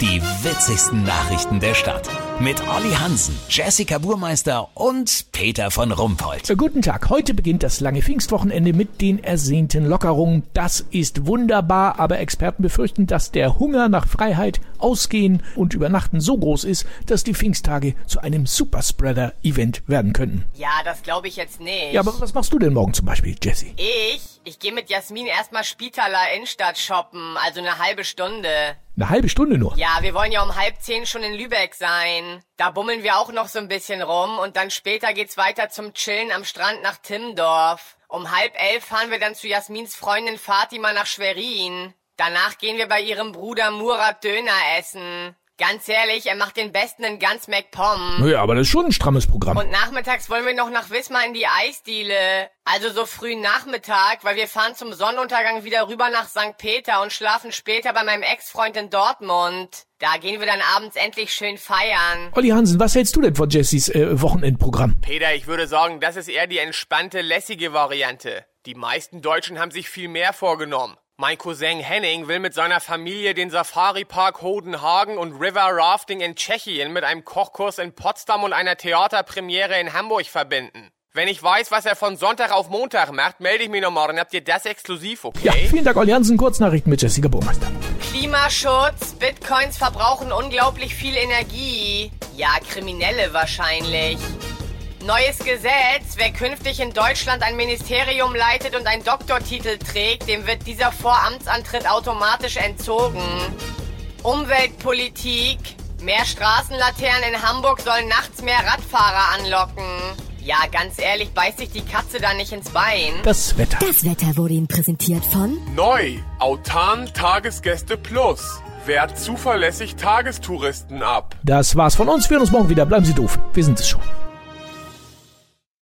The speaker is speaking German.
Die witzigsten Nachrichten der Stadt. Mit Olli Hansen, Jessica Burmeister und Peter von Rumpold. Äh, Guten Tag. Heute beginnt das lange Pfingstwochenende mit den ersehnten Lockerungen. Das ist wunderbar, aber Experten befürchten, dass der Hunger nach Freiheit, Ausgehen und Übernachten so groß ist, dass die Pfingsttage zu einem Superspreader-Event werden könnten. Ja, das glaube ich jetzt nicht. Ja, aber was machst du denn morgen zum Beispiel, Jessie? ich? Ich gehe mit Jasmin erstmal Spitaler Innenstadt shoppen, also eine halbe Stunde. Eine halbe Stunde nur. Ja, wir wollen ja um halb zehn schon in Lübeck sein. Da bummeln wir auch noch so ein bisschen rum und dann später geht's weiter zum Chillen am Strand nach Timmendorf. Um halb elf fahren wir dann zu Jasmins Freundin Fatima nach Schwerin. Danach gehen wir bei ihrem Bruder Murat Döner essen. Ganz ehrlich, er macht den besten in ganz MacPom. Ja, aber das ist schon ein strammes Programm. Und nachmittags wollen wir noch nach Wismar in die Eisdiele. Also so früh Nachmittag, weil wir fahren zum Sonnenuntergang wieder rüber nach St. Peter und schlafen später bei meinem Ex-Freund in Dortmund. Da gehen wir dann abends endlich schön feiern. Olli Hansen, was hältst du denn von Jessies äh, Wochenendprogramm? Peter, ich würde sagen, das ist eher die entspannte, lässige Variante. Die meisten Deutschen haben sich viel mehr vorgenommen. Mein Cousin Henning will mit seiner Familie den Safari-Park Hodenhagen und River Rafting in Tschechien mit einem Kochkurs in Potsdam und einer Theaterpremiere in Hamburg verbinden. Wenn ich weiß, was er von Sonntag auf Montag macht, melde ich mich noch morgen. Habt ihr das exklusiv, okay? Ja, vielen Dank, Olli Hansen. Kurznachrichten mit Jessica Burmeister. Klimaschutz, Bitcoins verbrauchen unglaublich viel Energie. Ja, Kriminelle wahrscheinlich. Neues Gesetz. Wer künftig in Deutschland ein Ministerium leitet und einen Doktortitel trägt, dem wird dieser vor Amtsantritt automatisch entzogen. Umweltpolitik. Mehr Straßenlaternen in Hamburg sollen nachts mehr Radfahrer anlocken. Ja, ganz ehrlich, beißt sich die Katze da nicht ins Bein. Das Wetter. Das Wetter wurde Ihnen präsentiert von Neu, Autan Tagesgäste Plus. Wehrt zuverlässig Tagestouristen ab. Das war's von uns. Wir hören uns morgen wieder. Bleiben Sie doof. Wir sind es schon.